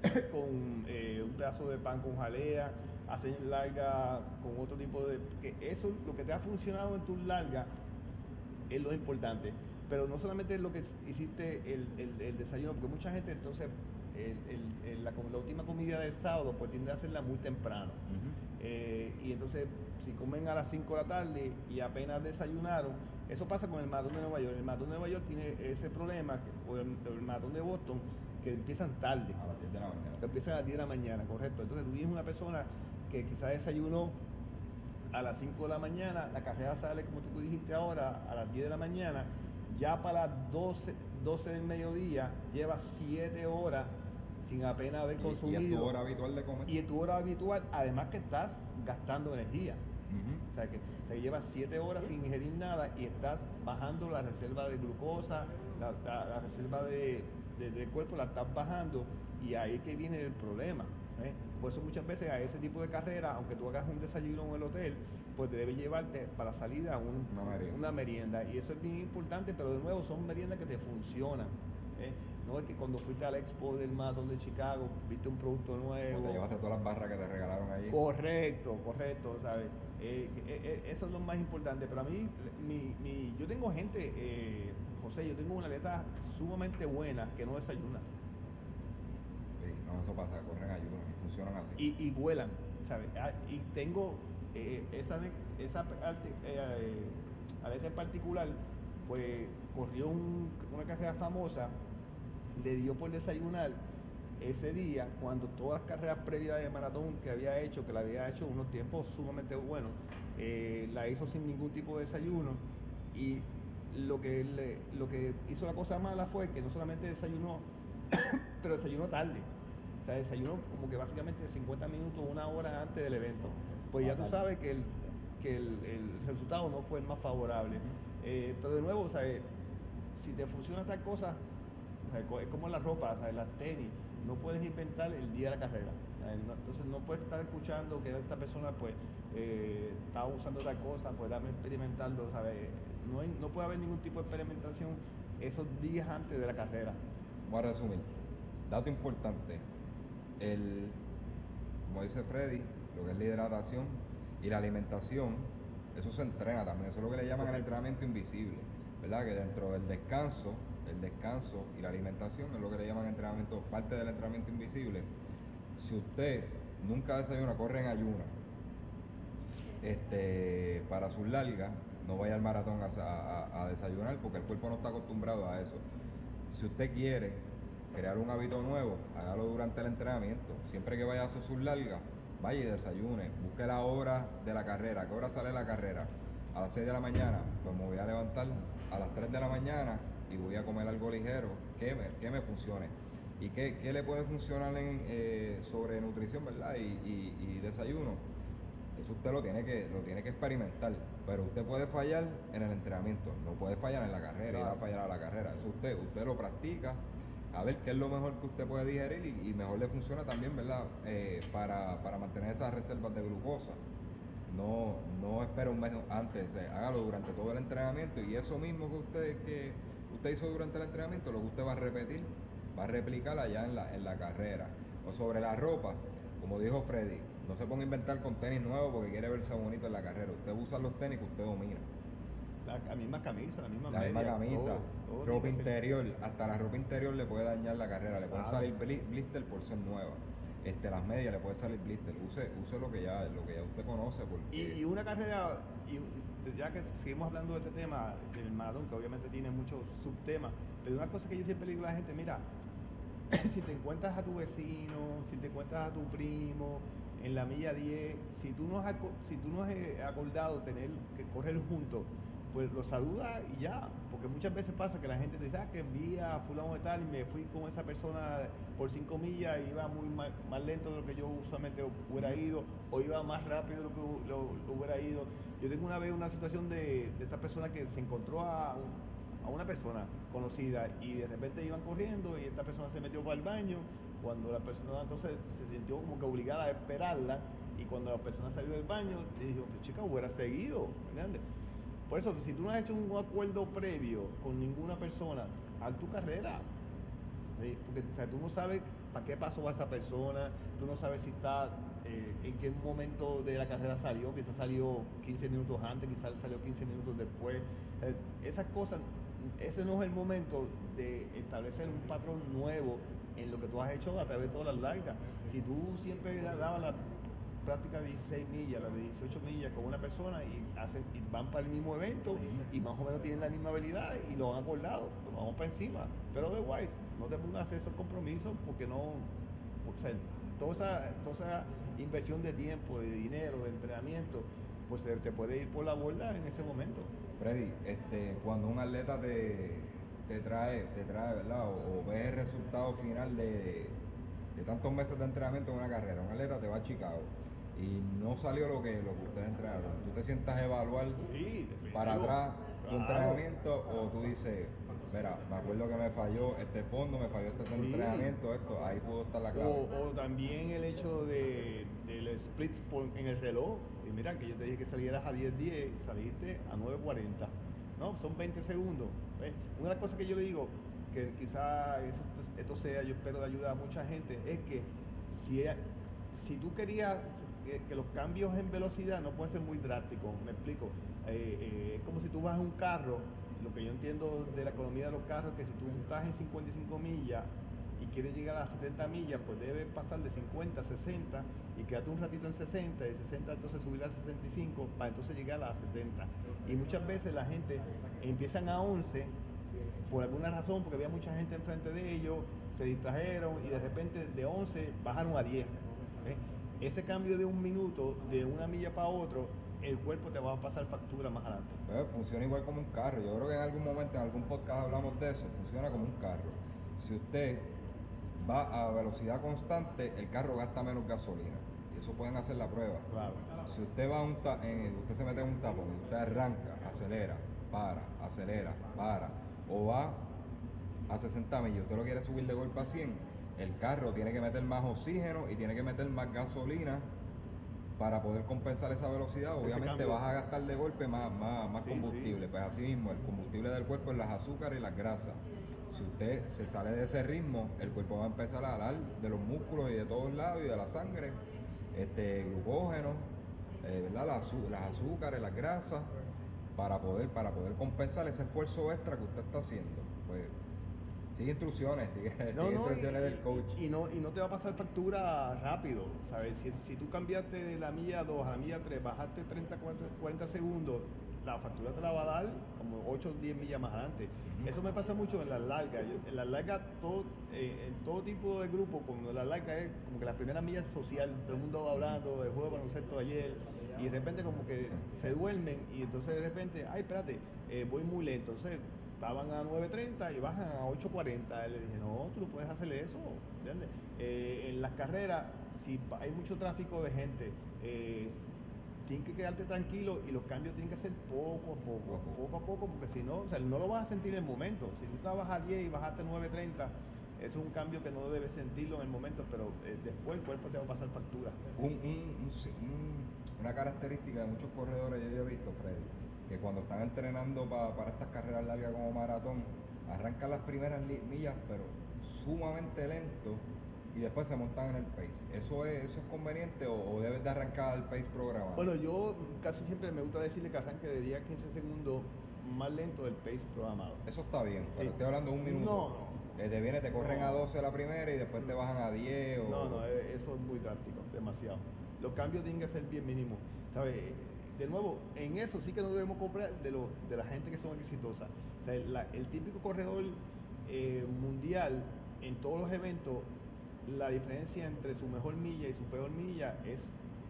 con eh, un pedazo de pan con jalea, hacen larga con otro tipo de... que Eso, lo que te ha funcionado en tu larga, es lo importante. Pero no solamente lo que hiciste el, desayuno, porque mucha gente entonces la, última comida del sábado pues tiende a hacerla muy temprano. Eh, y entonces si comen a las 5 de la tarde y apenas desayunaron, eso pasa con el maratón de Nueva York. El maratón de Nueva York tiene ese problema, o el, el maratón de Boston, que empiezan tarde. A las 10 de la mañana. Que empiezan a las 10 de la mañana, correcto. Entonces tú tienes una persona que quizás desayunó a las 5 de la mañana, la carrera sale como tú dijiste ahora, a las 10 de la mañana, ya para las 12, 12 del mediodía lleva 7 horas sin apenas haber consumido. Y tu hora habitual de comer. Y en tu hora habitual, además que estás gastando energía. O sea que te llevas 7 horas sin ingerir nada y estás bajando la reserva de glucosa, la, reserva de, del cuerpo la estás bajando y ahí es que viene el problema. ¿Eh? Por eso muchas veces a ese tipo de carrera, aunque tú hagas un desayuno en el hotel, pues debe llevarte para salida una, merienda. Y eso es bien importante, pero de nuevo son meriendas que te funcionan. ¿eh? No es que cuando fuiste al expo del Maratón de Chicago, viste un producto nuevo. te llevaste todas las barras que te regalaron ahí. Correcto, correcto, ¿sabes? Eh, eso es lo más importante. Pero a mí, mi, yo tengo gente, José, yo tengo una letra sumamente buena que no desayuna. No, eso pasa, corren ayuno y funcionan así. Y, vuelan, ¿sabes? Ah, y tengo eh, esa, esa eh, aleta en particular, pues corrió una carrera famosa, le dio por desayunar ese día, cuando todas las carreras previas de maratón que había hecho, que la había hecho unos tiempos sumamente buenos, eh, la hizo sin ningún tipo de desayuno y lo que, lo que hizo la cosa mala fue que no solamente desayunó, pero desayunó tarde. O sea, desayunó como que básicamente 50 minutos, una hora antes del evento. Pues ya tú sabes que el, que el, resultado no fue el más favorable. Eh, pero de nuevo, o sea, si te funciona tal cosa, es como la ropa, sea, las tenis, no puedes inventar el día de la carrera. entonces no puedes estar escuchando que esta persona pues eh, está usando tal cosa, pues dame experimentarlo, ¿sabes? No, no puede haber ningún tipo de experimentación esos días antes de la carrera. Voy a resumir. Dato importante. El, como dice Freddy, lo que es la hidratación y la alimentación, eso se entrena también. Eso es lo que le llaman el entrenamiento invisible. ¿Verdad? Que dentro del descanso, el descanso y la alimentación es lo que le llaman entrenamiento, parte del entrenamiento invisible. Si usted nunca desayuna, corre en ayuna, este, para sus largas, no vaya al maratón a, desayunar porque el cuerpo no está acostumbrado a eso. Si usted quiere crear un hábito nuevo, hágalo durante el entrenamiento. Siempre que vaya a hacer sus largas, vaya y desayune. Busque la hora de la carrera. ¿Qué hora sale la carrera? A las 6 de la mañana. Pues me voy a levantar a las 3 de la mañana y voy a comer algo ligero que me, que me funcione. ¿Y qué, le puede funcionar en, eh, sobre nutrición, verdad? y desayuno eso usted lo tiene que lo tiene que experimentar, pero usted puede fallar en el entrenamiento, no puede fallar en la carrera, y ir a fallar a la carrera. Eso usted usted lo practica, a ver qué es lo mejor que usted puede digerir y, mejor le funciona también, ¿verdad? Eh, para, mantener esas reservas de glucosa. No, no espere un mes antes, eh, hágalo durante todo el entrenamiento y eso mismo que usted que usted hizo durante el entrenamiento, lo que usted va a repetir, va a replicar allá en la, en la carrera. O sobre la ropa, como dijo Freddy, no se ponga a inventar con tenis nuevos porque quiere verse bonito en la carrera. Usted usa los tenis que usted domina. La, misma camisa, la misma La misma camisa, ropa interior, hasta la ropa interior le puede dañar la carrera, le puede salir blister por ser nueva. Este, las medias le puede salir blister, use, use lo que ya, lo que ya usted conoce. Y, una carrera, y ya que seguimos hablando de este tema del maratón, que obviamente tiene muchos subtemas, pero una cosa que yo siempre le digo a la gente, mira, si te encuentras a tu vecino, si te encuentras a tu primo, en la milla 10, si tú no has, si tú no has eh, acordado tener que correr juntos, pues lo saluda y ya. Porque muchas veces pasa que la gente te dice, ah, que vi a fulano de tal y me fui con esa persona por cinco millas y iba muy más, lento de lo que yo usualmente hubiera ido, o iba más rápido de lo que lo, hubiera ido. Yo tengo una vez una situación de, esta persona que se encontró a, a una persona conocida y de repente iban corriendo y esta persona se metió para el baño. Cuando la persona entonces se sintió como que obligada a esperarla y cuando la persona salió del baño, le dijo, chica, hubiera seguido, ¿entiendes? Por eso, si tú no has hecho un acuerdo previo con ninguna persona, haz tu carrera. Porque tú no sabes para qué pasó a esa persona, tú no sabes si está, eh, en qué momento de la carrera salió, quizás salió 15 minutos antes, quizás salió 15 minutos después. Esas cosas, ese no es el momento de establecer un patrón nuevo en lo que tú has hecho a través de todas las largas. Si tú siempre dabas la práctica de 16 millas, la de 18 millas con una persona y hacen van para el mismo evento y más o menos tienen la misma habilidad y lo han acordado, pues vamos para encima. Pero de Wise, no te pongas esos compromisos porque no, o sea, toda esa, toda esa inversión de tiempo, de dinero, de entrenamiento, pues se, puede ir por la borda en ese momento. Freddy, este, cuando un atleta te, te trae, te trae, ¿verdad? O, o ves el resultado final de, de tantos meses de entrenamiento en una carrera, un atleta te va a Chicago y no salió lo que, lo que ustedes entrenaron. ¿Tú te sientas a evaluar para atrás tu entrenamiento o tú dices, mira, me acuerdo que me falló este fondo, me falló este entrenamiento, esto, ahí pudo estar la clave. O, también el hecho de, del split en el reloj. Y mira, que yo te dije que salieras a 10.10, saliste a 9.40. No, son 20 segundos. Una de las cosas que yo le digo, que quizá esto sea, yo espero de ayudar a mucha gente, es que si, si tú querías que, los cambios en velocidad no pueden ser muy drásticos, me explico. Eh, eh, es como si tú vas en un carro, lo que yo entiendo de la economía de los carros, que si tú estás en 55 millas y quieres llegar a 70 millas, pues debes pasar de 50 a 60 y quedarte un ratito en 60, de 60 entonces subir a 65 para entonces llegar a 70. Y muchas veces la gente empiezan a 11 por alguna razón, porque había mucha gente enfrente de ellos, se distrajeron y de repente de 11 bajaron a 10 ese cambio de un minuto, de una milla para otro, el cuerpo te va a pasar factura más adelante. Pues, funciona igual como un carro. Yo creo que en algún momento, en algún podcast hablamos de eso. Funciona como un carro. Si usted va a velocidad constante, el carro gasta menos gasolina. Y eso pueden hacer la prueba. Claro. Si usted va a un en, usted se mete en un tapón y usted arranca, acelera, para, acelera, para, o va a 60 millas, usted lo quiere subir de golpe a 100, el carro tiene que meter más oxígeno y tiene que meter más gasolina para poder compensar esa velocidad. Obviamente vas a gastar de golpe más, más, combustible. Pues así mismo, el combustible del cuerpo es las azúcares y las grasas. Si usted se sale de ese ritmo, el cuerpo va a empezar a dar de los músculos y de todos lados y de la sangre, este glucógeno, eh, las, azúcares, las grasas, para poder, para poder compensar ese esfuerzo extra que usted está haciendo. Pues Sigue instrucciones, sigue, instrucciones del coach. Y, no, y no te va a pasar factura rápido, ¿sabes? Si, si tú cambiaste de la milla 2 a la milla 3, bajaste 30, 40, segundos, la factura te la va a dar como 8 o 10 millas más adelante. Eso me pasa mucho en las largas. En las largas, todo, eh, en todo tipo de grupo, como la larga es como que la primera milla social, todo el mundo va hablando del juego de baloncesto de ayer, y de repente como que se duermen, y entonces de repente, ay, espérate, eh, voy muy lento. Entonces, estaban a 9.30 y bajan a 8.40. Le dije, no, tú no puedes hacer eso. ¿entiendes? Eh, en las carreras, si hay mucho tráfico de gente, eh, tienes que quedarte tranquilo y los cambios tienen que ser poco a poco, poco a poco, porque si no, o sea, no lo vas a sentir en el momento. Si tú estabas a 10 y bajaste a 9.30, eso es un cambio que no debes sentirlo en el momento, pero eh, después el cuerpo te va a pasar factura. una característica de muchos corredores yo he visto, Freddy, que cuando están entrenando para estas carreras largas como maratón, arrancan las primeras millas, pero sumamente lento y después se montan en el pace. ¿Eso es, eso es conveniente o, debes de arrancar el pace programado? Bueno, yo casi siempre me gusta decirle que arranque de 10 a 15 segundos más lento del pace programado. Eso está bien, pero estoy hablando de un minuto. No, no. Eh, te viene, te corren a 12 la primera y después te bajan a 10 o... No, no, eh, eso es muy drástico, demasiado. Los cambios tienen que ser bien mínimos. ¿Sabes? De nuevo, en eso sí que no debemos comprar de, lo, de la gente que son exitosas. el típico corredor eh, mundial en todos los eventos, la diferencia entre su mejor milla y su peor milla es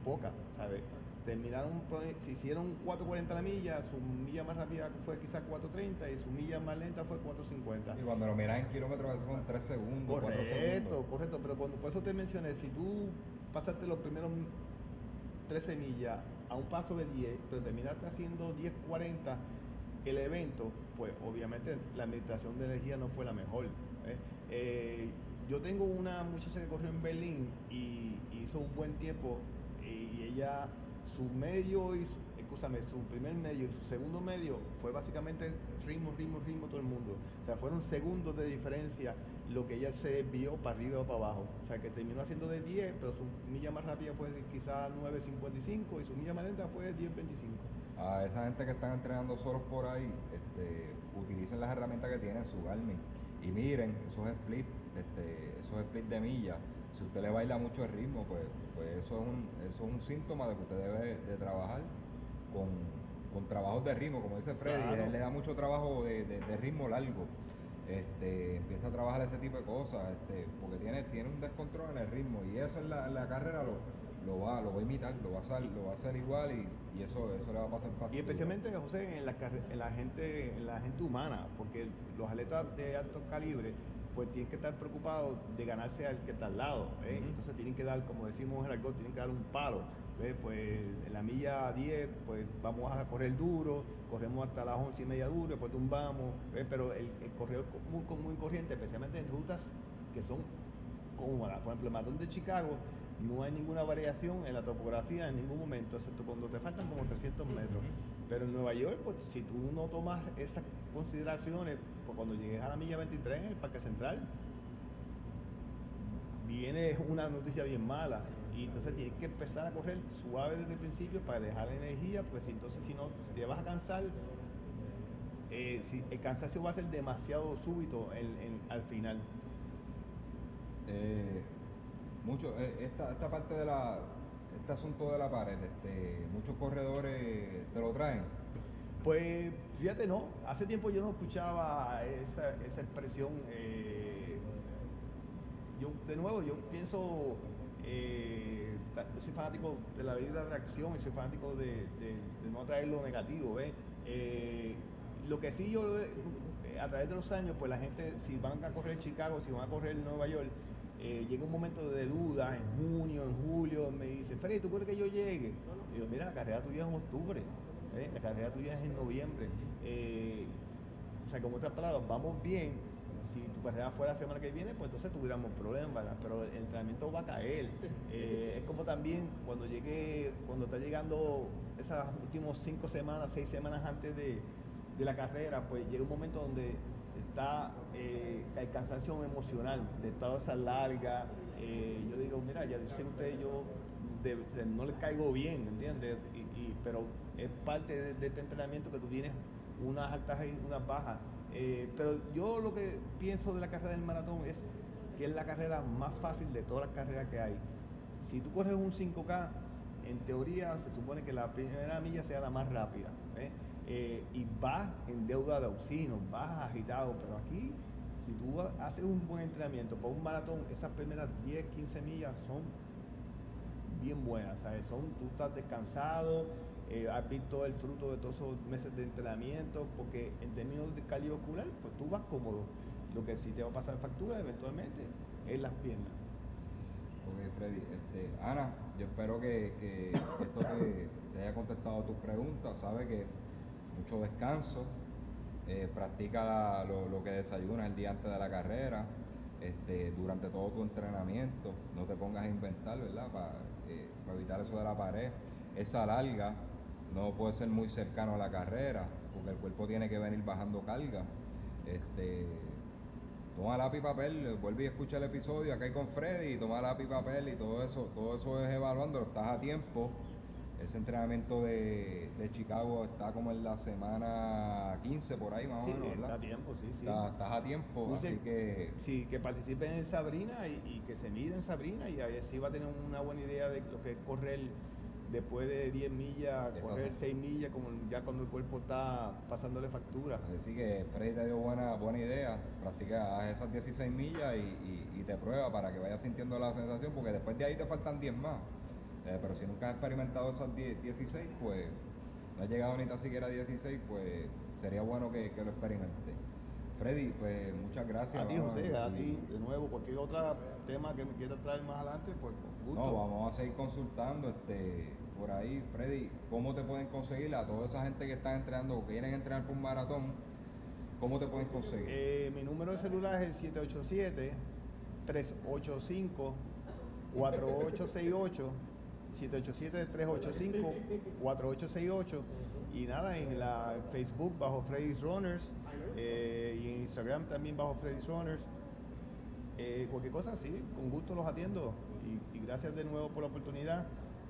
poca, ¿sabes? terminaron, pues, se hicieron 4.40 la milla, su milla más rápida fue quizás 4.30 y su milla más lenta fue 4.50. Y cuando lo miras en kilómetros, son 3 segundos, 4 Correcto, segundos. correcto, pero cuando, por eso te mencioné, si tú pasaste los primeros 13 millas a un paso de 10, pero terminaste haciendo 10.40 el evento, pues obviamente la administración de energía no fue la mejor. ¿eh? Eh, yo tengo una muchacha que corrió en Berlín y hizo un buen tiempo y ella, su medio y escúchame, su primer medio y su segundo medio fue básicamente ritmo, ritmo, ritmo todo el mundo. O sea, fueron segundos de diferencia lo que ella se desvió para arriba o para abajo. O sea, que terminó haciendo de 10, pero su milla más rápida fue quizás 9.55 y su milla más lenta fue 10.25. A esa gente que están entrenando solos por ahí, este, utilicen las herramientas que tienen, su Garmin. Y miren esos splits, este, esos splits de millas. Si usted le baila mucho el ritmo, pues, pues eso, es un, eso es un síntoma de que usted debe de trabajar con, con trabajos de ritmo, como dice Freddy, Claro. él le da mucho trabajo de, de- de ritmo largo. Este, empieza a trabajar ese tipo de cosas, este, porque tiene, tiene un descontrol en el ritmo y eso en la, la carrera lo, lo va, lo va a imitar, lo va a hacer, lo va a hacer igual y, eso, eso le va a pasar fácil. Y especialmente, José, en la, en la gente, en la gente humana, porque los atletas de alto calibre, pues tienen que estar preocupados de ganarse al que está al lado, ¿eh? Entonces tienen que dar, como decimos en el argot, tienen que dar un palo, ¿ves? Pues en la milla 10, pues vamos a correr duro, corremos hasta las 11 y media duro, después tumbamos, ¿ves? Pero el, el corredor co- muy, co- muy corriente, especialmente en rutas que son cómodas, por ejemplo, el maratón de Chicago, no hay ninguna variación en la topografía en ningún momento, excepto cuando te faltan como 300 metros. Pero en Nueva York, pues si tú no tomas esas consideraciones, pues cuando llegues a la milla 23 en el Parque Central, viene una noticia bien mala. Y entonces tienes que empezar a correr suave desde el principio para dejar la energía, porque si entonces si no, si te vas a cansar, eh, si el cansancio va a ser demasiado súbito en- en- al final. Eh, mucho, eh, esta, esta parte de la, este asunto de la pared, este, muchos corredores te lo traen. Pues fíjate, no, hace tiempo yo no escuchaba esa, esa expresión. eh, yo, de nuevo, yo pienso, eh, soy fanático de la ley de la atracción y soy fanático de, no atraer lo negativo, ¿ves? Eh, lo que sí yo, eh, a través de los años, pues la gente, si van a correr Chicago, si van a correr Nueva York, eh, llega un momento de duda en junio, en julio, me dice, Freddy, ¿tú quieres que yo llegue? Y yo, mira, la carrera tuya es en octubre, ¿eh? la carrera tuya es en noviembre. Eh, o sea, como otras palabras, vamos bien. Si tu carrera fuera la semana que viene, pues entonces tuviéramos problemas, ¿verdad? Pero el entrenamiento va a caer. Es como también cuando llegue, cuando está llegando esas últimas cinco semanas, seis semanas antes de, de la carrera, pues llega un momento donde está eh, cansancio emocional de toda esa larga. eh, yo digo, mira, ya sé que usted yo no le caigo bien, ¿entiendes? Pero es parte de, de este entrenamiento que tú tienes unas altas y unas bajas. Eh, pero yo lo que pienso de la carrera del maratón es que es la carrera más fácil de todas las carreras que hay. Si tú corres un 5K, en teoría se supone que la primera milla sea la más rápida. ¿eh? Eh, y vas en deuda de oxígeno, vas agitado, pero aquí, si tú haces un buen entrenamiento para un maratón, esas primeras 10, 15 millas son bien buenas, ¿sabes? Son, tú estás descansado, eh, has visto el fruto de todos esos meses de entrenamiento, porque en términos de cardiovascular, pues tú vas cómodo. Lo que sí te va a pasar factura eventualmente es las piernas. Ok, Freddy. Este, Ana, yo espero que, que esto te, te haya contestado tus preguntas. Sabe que mucho descanso, eh, practica lo, que desayunas el día antes de la carrera, este, durante todo tu entrenamiento. No te pongas a inventar, ¿verdad? Para evitar eso de la pared. Esa larga no puede ser muy cercano a la carrera, porque el cuerpo tiene que venir bajando carga. Este, toma lápiz y papel, vuelve y escucha el episodio acá hay con Freddy, toma lápiz y papel y todo eso, todo eso es evaluando, estás a tiempo. Ese entrenamiento de, de Chicago está como en la semana 15 por ahí más o Sí, menos, está ¿verdad? a tiempo, sí, sí. Está- estás a tiempo, así que Sí, que participen en Sabrina y, y que se miden en Sabrina y ahí sí va a tener una buena idea de lo que es correr después de 10 millas, correr 6 millas, como ya cuando el cuerpo está pasándole factura. Así que Freddy te dio buena, buena idea, practica esas 16 millas y, y- y te prueba para que vayas sintiendo la sensación, porque después de ahí te faltan 10 más. Eh, pero si nunca has experimentado esas 10 16, pues no has llegado ni tan siquiera a 16, pues sería bueno que, que lo experimentes. Freddy, pues muchas gracias. A ti, José, a ti, de nuevo, cualquier otro tema que me quieras traer más adelante, pues con gusto. No, vamos a seguir consultando este, por ahí, Freddy, cómo te pueden conseguir a toda esa gente que está entrenando o quieren entrenar por un maratón, cómo te pueden conseguir. Eh, mi número de celular es el 787-385-4868. 787-385-4868. Y nada, en la Facebook bajo Freddy's Runners eh, y en Instagram también bajo Freddy's Runners. Eh, cualquier cosa, sí, con gusto los atiendo. Y, gracias de nuevo por la oportunidad.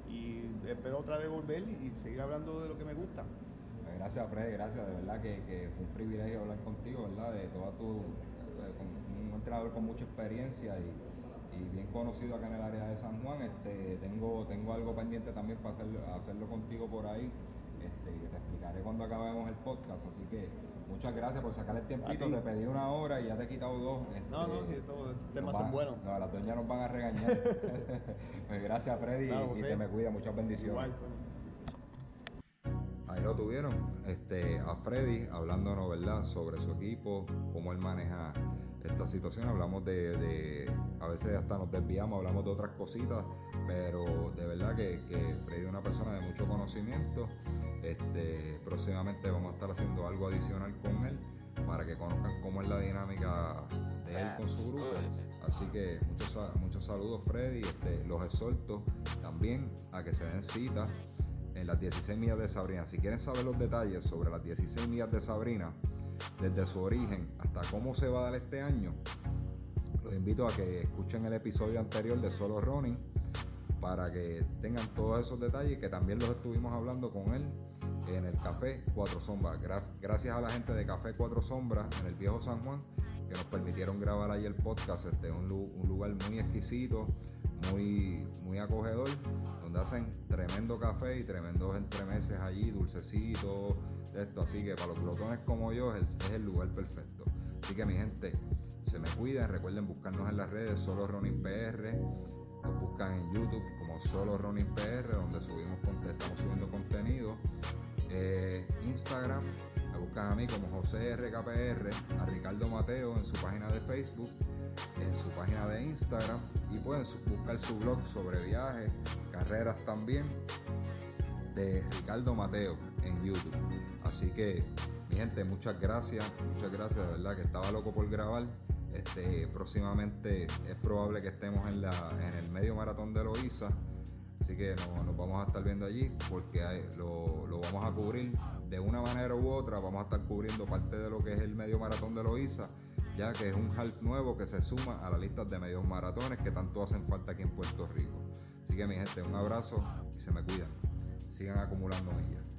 Y espero otra vez volver y, seguir hablando de lo que me gusta. Pues Gracias, Freddy, gracias. De verdad que, que fue un privilegio hablar contigo, ¿verdad? De toda tu. eh, un entrenador con mucha experiencia y, y bien conocido acá en el área de San Juan. Este, tengo, tengo algo pendiente también para hacerlo, hacerlo contigo por ahí. Este, te explicaré cuando acabemos el podcast. Así que muchas gracias por sacar el tiempito. ti. Te pedí una hora y ya te he quitado dos. No, Este, no, si esos nos temas van- son buenos. No, las doñas nos van a regañar. pues gracias, Freddy, Claro, y José. te me cuida. Muchas bendiciones. Igual. Ahí lo tuvieron, este, a Freddy hablándonos, ¿verdad?, sobre su equipo, cómo él maneja esta situación. Hablamos de, de- a veces hasta nos desviamos, hablamos de otras cositas, pero de verdad que, Freddy es una persona de mucho conocimiento. Este, próximamente vamos a estar haciendo algo adicional con él para que conozcan cómo es la dinámica de él con su grupo. Así que muchos, muchos saludos Freddy, este, los exhorto también a que se den cita en las 16 millas de Sabrina. Si quieren saber los detalles sobre las 16 millas de Sabrina, desde su origen hasta cómo se va a dar este año, los invito a que escuchen el episodio anterior de Solo Running para que tengan todos esos detalles que también los estuvimos hablando con él en el Café Cuatro Sombras. Gra- gracias a la gente de Café Cuatro Sombras en el Viejo San Juan que nos permitieron grabar ahí el podcast. Este es un, un lugar muy exquisito, muy, muy acogedor, donde hacen tremendo café y tremendos entremeses allí, dulcecitos, esto. Así que para los glotones como yo es el, lugar perfecto. Así que mi gente, se me cuidan, recuerden buscarnos en las redes, solo Ronin PR, nos buscan en YouTube como solo Ronin PR, donde subimos estamos subiendo contenido. Eh, Instagram, me buscan a mí como José RKPR, a Ricardo Mateo en su página de Facebook, en su página de Instagram y pueden buscar su blog sobre viajes, carreras también de Ricardo Mateo en YouTube. Así que, mi gente, muchas gracias, muchas gracias, de verdad que estaba loco por grabar. Este, próximamente es probable que estemos en, la, en el medio maratón de Loíza. Así que no- nos vamos a estar viendo allí porque hay- lo, lo vamos a cubrir de una manera u otra. Vamos a estar cubriendo parte de lo que es el medio maratón de Loíza, ya que es un half nuevo que se suma a la lista de medios maratones que tanto hacen falta aquí en Puerto Rico. Así que mi gente, un abrazo y se me cuidan. Sigan acumulando millas.